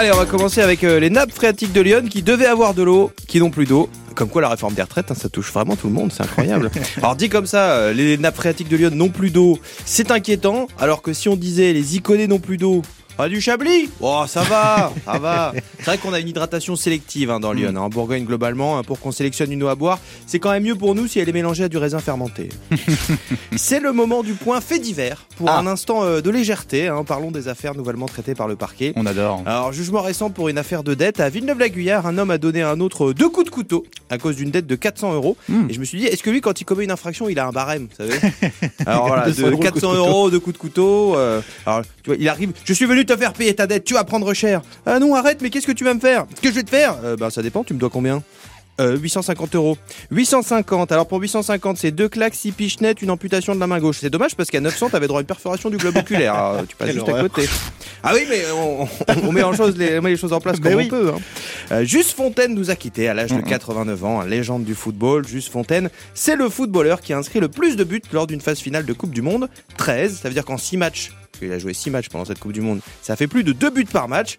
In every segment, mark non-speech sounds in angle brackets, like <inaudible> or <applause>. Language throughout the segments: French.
Allez, on va commencer avec euh, les nappes phréatiques de Lyon qui devaient avoir de l'eau, qui n'ont plus d'eau. Comme quoi la réforme des retraites, hein, ça touche vraiment tout le monde, c'est incroyable. <laughs> alors dit comme ça, euh, les nappes phréatiques de Lyon n'ont plus d'eau, c'est inquiétant. Alors que si on disait les iconés n'ont plus d'eau, ah, du Chablis Oh, ça va, ça va. C'est vrai qu'on a une hydratation sélective hein, dans Lyon, hein, en Bourgogne globalement. hein, pour qu'on sélectionne une eau à boire, c'est quand même mieux pour nous si elle est mélangée à du raisin fermenté. <laughs> c'est le moment du point fait divers. Pour Ah. un instant euh, de légèreté, hein, parlons des affaires nouvellement traitées par le parquet. On adore. Alors, jugement récent pour une affaire de dette. À Villeneuve-la-Guyard, un homme a donné à un autre deux coups de couteau à cause d'une dette de 400 euros. Hmm. Et je me suis dit, est-ce que lui, quand il commet une infraction, il a un barème, vous savez <laughs> Alors voilà, 200 de euros, 400 coup de couteau. euros, deux coups de couteau. euh, alors, tu vois, il arrive, je suis venu te faire payer ta dette, tu vas prendre cher. Ah non, arrête, mais qu'est-ce que tu vas me faire? Ce que je vais te faire? Euh, Ben, ça dépend, tu me dois combien? Euh, 850 euros. 850. Alors pour 850, c'est deux claques, six piches nettes, une amputation de la main gauche. C'est dommage parce qu'à 900, t'avais droit à une perforation du globe oculaire. Alors, tu passes Quelle juste à côté. Ah oui, mais on, on- on met, en chose les, on met les choses en place <laughs> Mais comme oui. on peut. Hein. Euh, Juste Fontaine nous a quittés à l'âge de Mhm. 89 ans, légende du football. Juste Fontaine, c'est le footballeur qui a inscrit le plus de buts lors d'une phase finale de Coupe du Monde. 13, ça veut dire qu'en 6 matchs, qu'il a joué 6 matchs pendant cette Coupe du Monde, ça fait plus de 2 buts par match.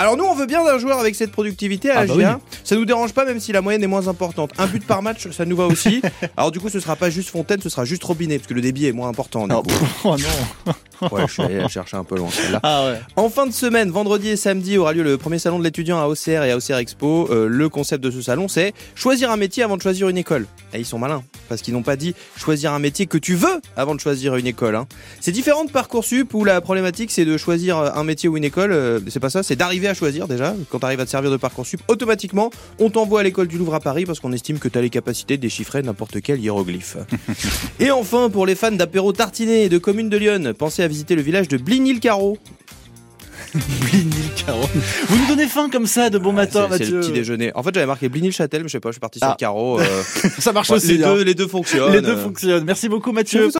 Alors nous, on veut bien d'un joueur avec cette productivité à Ah bah oui. Ça nous dérange pas, même si la moyenne est moins importante. Un but par match, ça nous va aussi. <laughs> Alors du coup, ce sera pas juste Fontaine, ce sera juste Robinet, parce que le débit est moins important. pff, oh non. <laughs> Ouais, je suis allé la chercher un peu loin celle-là. Ah ouais. En fin de semaine, vendredi et samedi, aura lieu le premier salon de l'étudiant à OCR et à OCR Expo. Euh, le concept de ce salon, c'est choisir un métier avant de choisir une école. Et ils sont malins, parce qu'ils n'ont pas dit choisir un métier que tu veux avant de choisir une école. hein. C'est différent de Parcoursup où la problématique c'est de choisir un métier ou une école. Euh, c'est pas ça, c'est d'arriver à choisir déjà. Quand tu arrives à te servir de Parcoursup, automatiquement, on t'envoie à l'école du Louvre à Paris parce qu'on estime que tu as les capacités de déchiffrer n'importe quel hiéroglyphe. <laughs> et enfin, pour les fans d'apéro tartiné et de commune de Lyon, pensez à visiter le village de Bligny-le-Carreau. <laughs> Bligny le carreau. Vous nous donnez faim comme ça de bon matin, C'est- C'est le Mathieu. petit déjeuner. En fait, j'avais marqué Bligny-le-Châtel, mais je sais pas, je suis parti sur Ah. carreau. euh, <laughs> Ça marche les, aussi. hein. deux, les deux fonctionnent. Les deux euh. fonctionnent. Merci beaucoup, Mathieu.